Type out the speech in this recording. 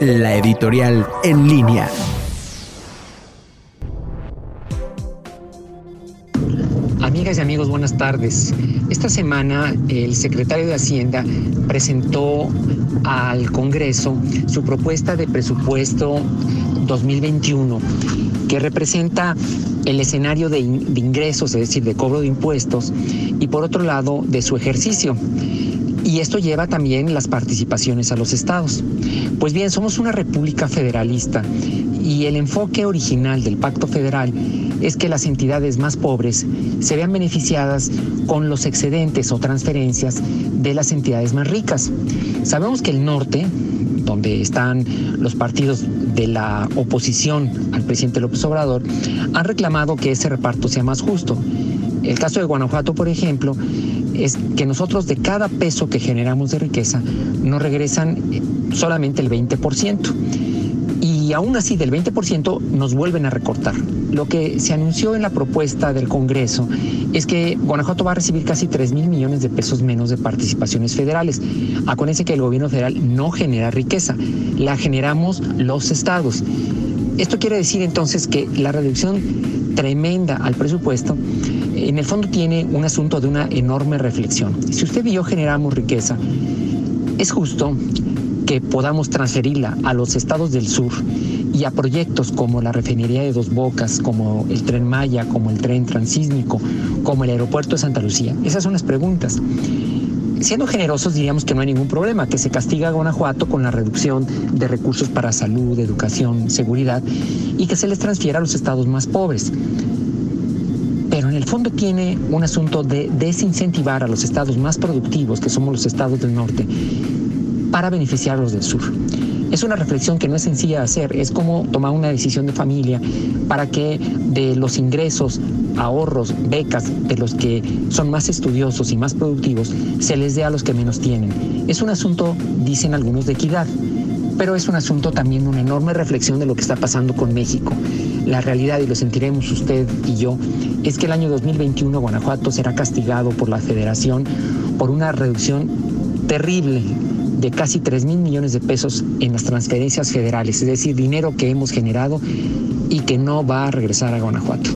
la editorial en línea. Amigas y amigos, buenas tardes. Esta semana el secretario de Hacienda presentó al Congreso su propuesta de presupuesto 2021 que representa el escenario de, ingresos, es decir, de cobro de impuestos, y por otro lado de su ejercicio. Y esto lleva también las participaciones a los estados. Pues bien, somos una república federalista y el enfoque original del pacto federal es que las entidades más pobres se vean beneficiadas con los excedentes o transferencias de las entidades más ricas. Sabemos que el norte, donde están los partidos de la oposición al presidente López Obrador, han reclamado que ese reparto sea más justo. El caso de Guanajuato, por ejemplo, es que nosotros de cada peso que generamos de riqueza nos regresan eh, solamente el 20% y aún así del 20% nos vuelven a recortar. Lo que se anunció en la propuesta del Congreso es que Guanajuato va a recibir casi 3 mil millones de pesos menos de participaciones federales. Acuérdense que el gobierno federal no genera riqueza, la generamos los estados. Esto quiere decir entonces que la reducción tremenda al presupuesto en el fondo tiene un asunto de una enorme reflexión. Si usted y yo generamos riqueza, es justo que podamos transferirla a los estados del sur y a proyectos como la refinería de Dos Bocas, como el tren Maya, como el tren transísmico, como el aeropuerto de Santa Lucía. Esas son las preguntas. Siendo generosos diríamos que no hay ningún problema, que se castiga a Guanajuato con la reducción de recursos para salud, educación, seguridad y que se les transfiera a los estados más pobres. Pero en el fondo tiene un asunto de desincentivar a los estados más productivos, que somos los estados del norte, para beneficiar a los del sur. Es una reflexión que no es sencilla de hacer, es como tomar una decisión de familia para que de los ingresos, ahorros, becas de los que son más estudiosos y más productivos, se les dé a los que menos tienen. Es un asunto, dicen algunos, de equidad, pero es un asunto también una enorme reflexión de lo que está pasando con México. La realidad, y lo sentiremos usted y yo, es que el año 2021 Guanajuato será castigado por la federación por una reducción terrible de casi 3 mil millones de pesos en las transferencias federales, es decir, dinero que hemos generado y que no va a regresar a Guanajuato.